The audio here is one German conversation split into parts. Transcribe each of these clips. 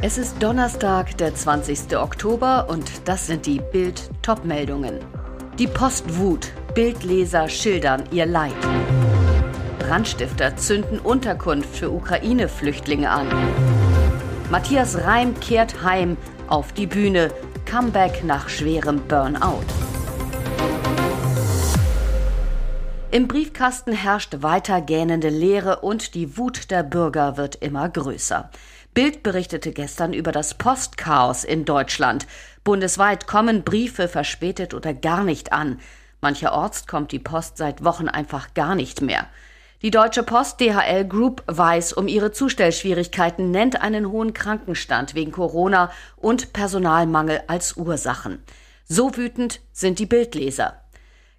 Es ist Donnerstag, der 20. Oktober und das sind die Bild Topmeldungen. Die Post wut, Bildleser schildern ihr Leid. Brandstifter zünden Unterkunft für Ukraine-Flüchtlinge an. Matthias Reim kehrt heim auf die Bühne. Comeback nach schwerem Burnout. Im Briefkasten herrscht weiter gähnende Leere und die Wut der Bürger wird immer größer. Bild berichtete gestern über das Postchaos in Deutschland. Bundesweit kommen Briefe verspätet oder gar nicht an. Mancherorts kommt die Post seit Wochen einfach gar nicht mehr. Die Deutsche Post DHL Group weiß um ihre Zustellschwierigkeiten, nennt einen hohen Krankenstand wegen Corona und Personalmangel als Ursachen. So wütend sind die Bildleser.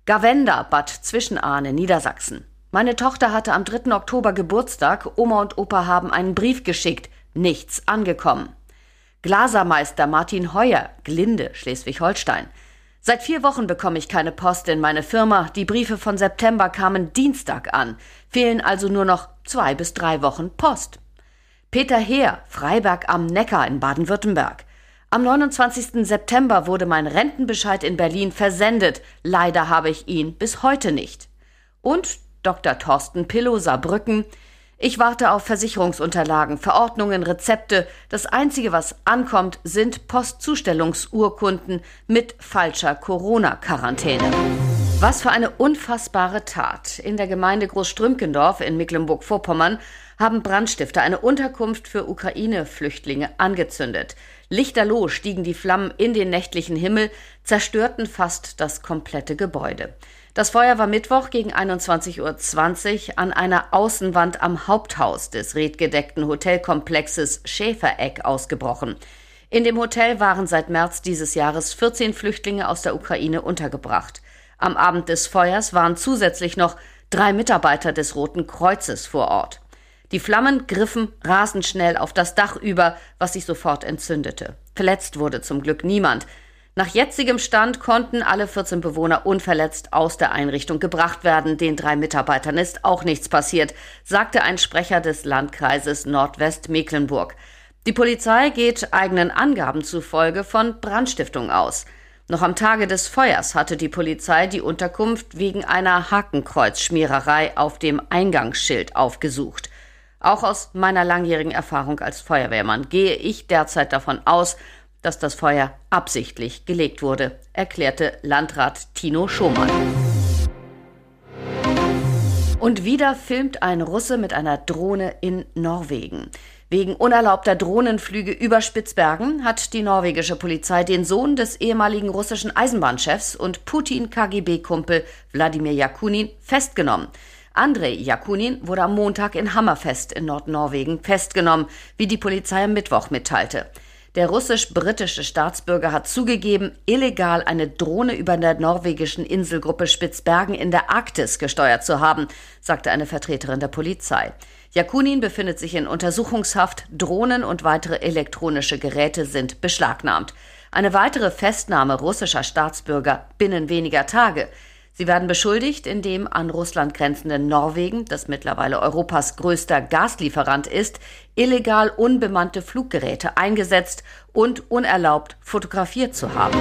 Gavenda, Bad Zwischenahne, Niedersachsen. Meine Tochter hatte am 3. Oktober Geburtstag. Oma und Opa haben einen Brief geschickt. Nichts angekommen. Glasermeister Martin Heuer, Glinde, Schleswig-Holstein. Seit vier Wochen bekomme ich keine Post in meine Firma. Die Briefe von September kamen Dienstag an. Fehlen also nur noch zwei bis drei Wochen Post. Peter Heer, Freiberg am Neckar in Baden-Württemberg. Am 29. September wurde mein Rentenbescheid in Berlin versendet. Leider habe ich ihn bis heute nicht. Und Dr. Thorsten Pillow, Saarbrücken. Ich warte auf Versicherungsunterlagen, Verordnungen, Rezepte. Das Einzige, was ankommt, sind Postzustellungsurkunden mit falscher Corona-Quarantäne. Was für eine unfassbare Tat. In der Gemeinde Großstrümkendorf in Mecklenburg-Vorpommern haben Brandstifter eine Unterkunft für Ukraine-Flüchtlinge angezündet. Lichterloh stiegen die Flammen in den nächtlichen Himmel, zerstörten fast das komplette Gebäude. Das Feuer war Mittwoch gegen 21.20 Uhr an einer Außenwand am Haupthaus des redgedeckten Hotelkomplexes Schäfereck ausgebrochen. In dem Hotel waren seit März dieses Jahres 14 Flüchtlinge aus der Ukraine untergebracht. Am Abend des Feuers waren zusätzlich noch drei Mitarbeiter des Roten Kreuzes vor Ort. Die Flammen griffen rasend schnell auf das Dach über, was sich sofort entzündete. Verletzt wurde zum Glück niemand. Nach jetzigem Stand konnten alle 14 Bewohner unverletzt aus der Einrichtung gebracht werden. Den drei Mitarbeitern ist auch nichts passiert, sagte ein Sprecher des Landkreises Nordwestmecklenburg. Die Polizei geht eigenen Angaben zufolge von Brandstiftung aus. Noch am Tage des Feuers hatte die Polizei die Unterkunft wegen einer Hakenkreuzschmiererei auf dem Eingangsschild aufgesucht. Auch aus meiner langjährigen Erfahrung als Feuerwehrmann gehe ich derzeit davon aus, dass das Feuer absichtlich gelegt wurde, erklärte Landrat Tino Schomann. Und wieder filmt ein Russe mit einer Drohne in Norwegen. Wegen unerlaubter Drohnenflüge über Spitzbergen hat die norwegische Polizei den Sohn des ehemaligen russischen Eisenbahnchefs und Putin-KGB-Kumpel Wladimir Jakunin festgenommen. Andrei Jakunin wurde am Montag in Hammerfest in Nordnorwegen festgenommen, wie die Polizei am Mittwoch mitteilte. Der russisch-britische Staatsbürger hat zugegeben, illegal eine Drohne über der norwegischen Inselgruppe Spitzbergen in der Arktis gesteuert zu haben, sagte eine Vertreterin der Polizei. Jakunin befindet sich in Untersuchungshaft, Drohnen und weitere elektronische Geräte sind beschlagnahmt. Eine weitere Festnahme russischer Staatsbürger binnen weniger Tage. Sie werden beschuldigt, in dem an Russland grenzenden Norwegen, das mittlerweile Europas größter Gaslieferant ist, illegal unbemannte Fluggeräte eingesetzt und unerlaubt fotografiert zu haben.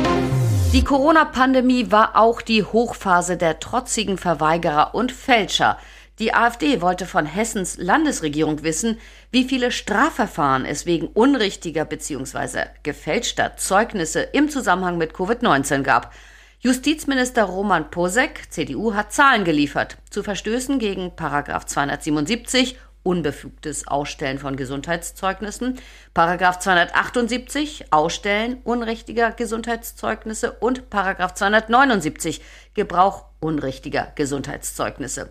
Die Corona-Pandemie war auch die Hochphase der trotzigen Verweigerer und Fälscher. Die AfD wollte von Hessens Landesregierung wissen, wie viele Strafverfahren es wegen unrichtiger bzw. gefälschter Zeugnisse im Zusammenhang mit Covid-19 gab. Justizminister Roman Posek, CDU, hat Zahlen geliefert zu Verstößen gegen Paragraph 277 unbefugtes Ausstellen von Gesundheitszeugnissen, Paragraph 278 Ausstellen unrichtiger Gesundheitszeugnisse und Paragraph 279 Gebrauch unrichtiger Gesundheitszeugnisse.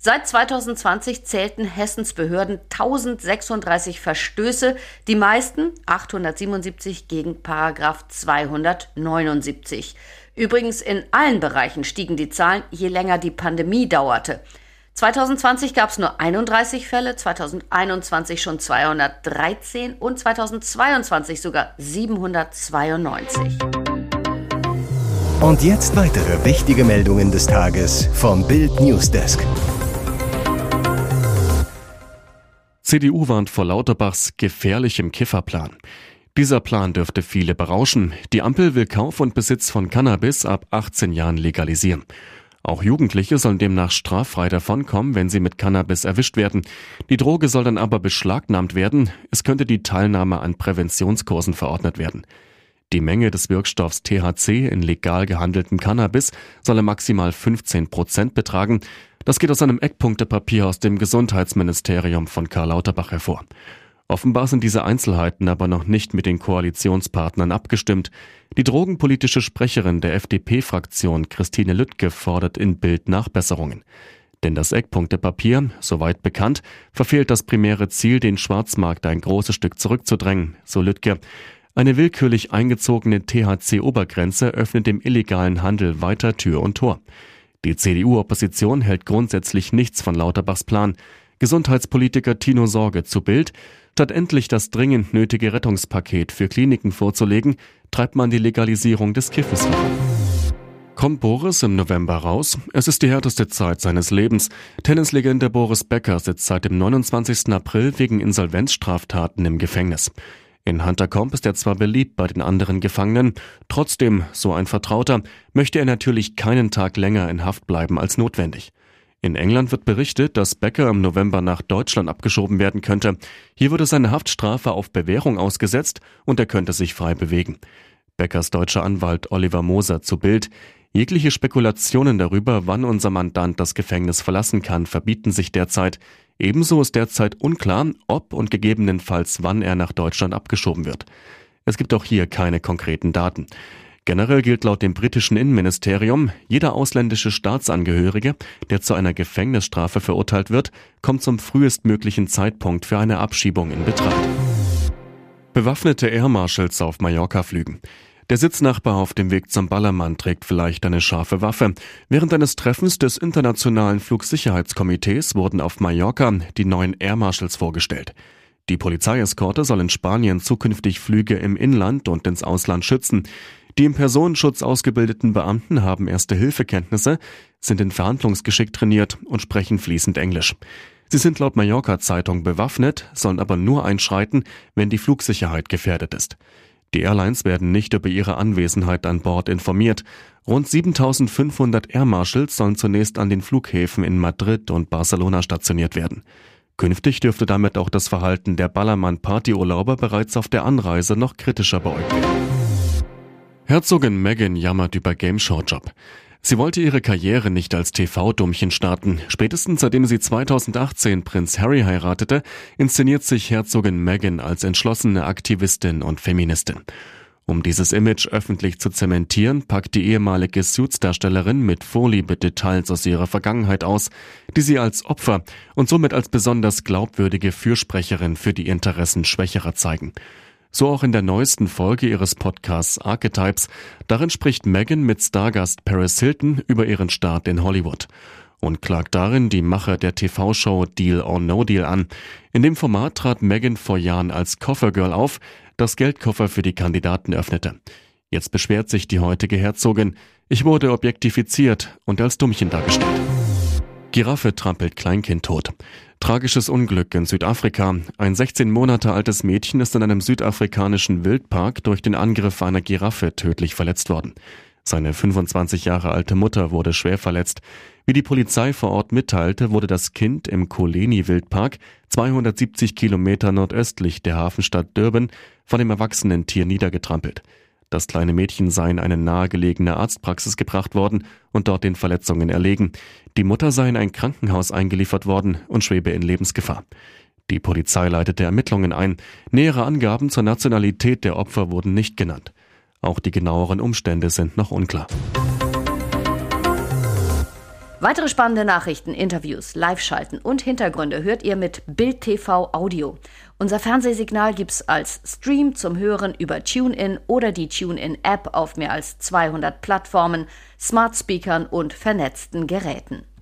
Seit 2020 zählten Hessens Behörden 1036 Verstöße, die meisten 877 gegen Paragraph 279. Übrigens in allen Bereichen stiegen die Zahlen, je länger die Pandemie dauerte. 2020 gab es nur 31 Fälle, 2021 schon 213 und 2022 sogar 792. Und jetzt weitere wichtige Meldungen des Tages vom Bild Newsdesk. CDU warnt vor Lauterbachs gefährlichem Kifferplan. Dieser Plan dürfte viele berauschen. Die Ampel will Kauf und Besitz von Cannabis ab 18 Jahren legalisieren. Auch Jugendliche sollen demnach straffrei davonkommen, wenn sie mit Cannabis erwischt werden. Die Droge soll dann aber beschlagnahmt werden. Es könnte die Teilnahme an Präventionskursen verordnet werden. Die Menge des Wirkstoffs THC in legal gehandeltem Cannabis solle maximal 15 Prozent betragen. Das geht aus einem Eckpunktepapier aus dem Gesundheitsministerium von Karl Lauterbach hervor. Offenbar sind diese Einzelheiten aber noch nicht mit den Koalitionspartnern abgestimmt. Die drogenpolitische Sprecherin der FDP-Fraktion Christine Lüttke fordert in Bild Nachbesserungen. Denn das Eckpunktepapier, soweit bekannt, verfehlt das primäre Ziel, den Schwarzmarkt ein großes Stück zurückzudrängen, so Lüttke. Eine willkürlich eingezogene THC-Obergrenze öffnet dem illegalen Handel weiter Tür und Tor. Die CDU-Opposition hält grundsätzlich nichts von Lauterbachs Plan. Gesundheitspolitiker Tino Sorge zu Bild. Statt endlich das dringend nötige Rettungspaket für Kliniken vorzulegen, treibt man die Legalisierung des Kiffes voran. Kommt Boris im November raus? Es ist die härteste Zeit seines Lebens. Tennislegende Boris Becker sitzt seit dem 29. April wegen Insolvenzstraftaten im Gefängnis. In Huntercombe ist er zwar beliebt bei den anderen Gefangenen, trotzdem, so ein Vertrauter, möchte er natürlich keinen Tag länger in Haft bleiben als notwendig. In England wird berichtet, dass Becker im November nach Deutschland abgeschoben werden könnte. Hier würde seine Haftstrafe auf Bewährung ausgesetzt und er könnte sich frei bewegen. Beckers deutscher Anwalt Oliver Moser zu Bild. Jegliche Spekulationen darüber, wann unser Mandant das Gefängnis verlassen kann, verbieten sich derzeit. Ebenso ist derzeit unklar, ob und gegebenenfalls wann er nach Deutschland abgeschoben wird. Es gibt auch hier keine konkreten Daten. Generell gilt laut dem britischen Innenministerium, jeder ausländische Staatsangehörige, der zu einer Gefängnisstrafe verurteilt wird, kommt zum frühestmöglichen Zeitpunkt für eine Abschiebung in Betracht. Bewaffnete Air Marshals auf Mallorca flügen. Der Sitznachbar auf dem Weg zum Ballermann trägt vielleicht eine scharfe Waffe. Während eines Treffens des Internationalen Flugsicherheitskomitees wurden auf Mallorca die neuen Air Marshals vorgestellt. Die Polizeieskorte soll in Spanien zukünftig Flüge im Inland und ins Ausland schützen. Die im Personenschutz ausgebildeten Beamten haben erste Hilfekenntnisse, sind in Verhandlungsgeschick trainiert und sprechen fließend Englisch. Sie sind laut Mallorca Zeitung bewaffnet, sollen aber nur einschreiten, wenn die Flugsicherheit gefährdet ist. Die Airlines werden nicht über ihre Anwesenheit an Bord informiert. Rund 7500 Air Marshals sollen zunächst an den Flughäfen in Madrid und Barcelona stationiert werden. Künftig dürfte damit auch das Verhalten der Ballermann-Partyurlauber bereits auf der Anreise noch kritischer beäugt werden. Herzogin Meghan jammert über Gameshow-Job. Sie wollte ihre Karriere nicht als TV-Dummchen starten. Spätestens seitdem sie 2018 Prinz Harry heiratete, inszeniert sich Herzogin Meghan als entschlossene Aktivistin und Feministin. Um dieses Image öffentlich zu zementieren, packt die ehemalige Suits-Darstellerin mit Vorliebe Details aus ihrer Vergangenheit aus, die sie als Opfer und somit als besonders glaubwürdige Fürsprecherin für die Interessen Schwächerer zeigen. So auch in der neuesten Folge ihres Podcasts Archetypes. Darin spricht Megan mit Stargast Paris Hilton über ihren Start in Hollywood und klagt darin die Macher der TV-Show Deal or No Deal an. In dem Format trat Megan vor Jahren als Koffergirl auf, das Geldkoffer für die Kandidaten öffnete. Jetzt beschwert sich die heutige Herzogin. Ich wurde objektifiziert und als Dummchen dargestellt. Giraffe trampelt Kleinkind tot. Tragisches Unglück in Südafrika. Ein 16 Monate altes Mädchen ist in einem südafrikanischen Wildpark durch den Angriff einer Giraffe tödlich verletzt worden. Seine 25 Jahre alte Mutter wurde schwer verletzt. Wie die Polizei vor Ort mitteilte, wurde das Kind im Koleni Wildpark, 270 Kilometer nordöstlich der Hafenstadt Durban, von dem erwachsenen Tier niedergetrampelt. Das kleine Mädchen sei in eine nahegelegene Arztpraxis gebracht worden und dort den Verletzungen erlegen. Die Mutter sei in ein Krankenhaus eingeliefert worden und schwebe in Lebensgefahr. Die Polizei leitete Ermittlungen ein. Nähere Angaben zur Nationalität der Opfer wurden nicht genannt. Auch die genaueren Umstände sind noch unklar. Weitere spannende Nachrichten, Interviews, Live-Schalten und Hintergründe hört ihr mit Bild TV Audio. Unser Fernsehsignal gibt's als Stream zum Hören über TuneIn oder die TuneIn-App auf mehr als 200 Plattformen, Smart Speakern und vernetzten Geräten.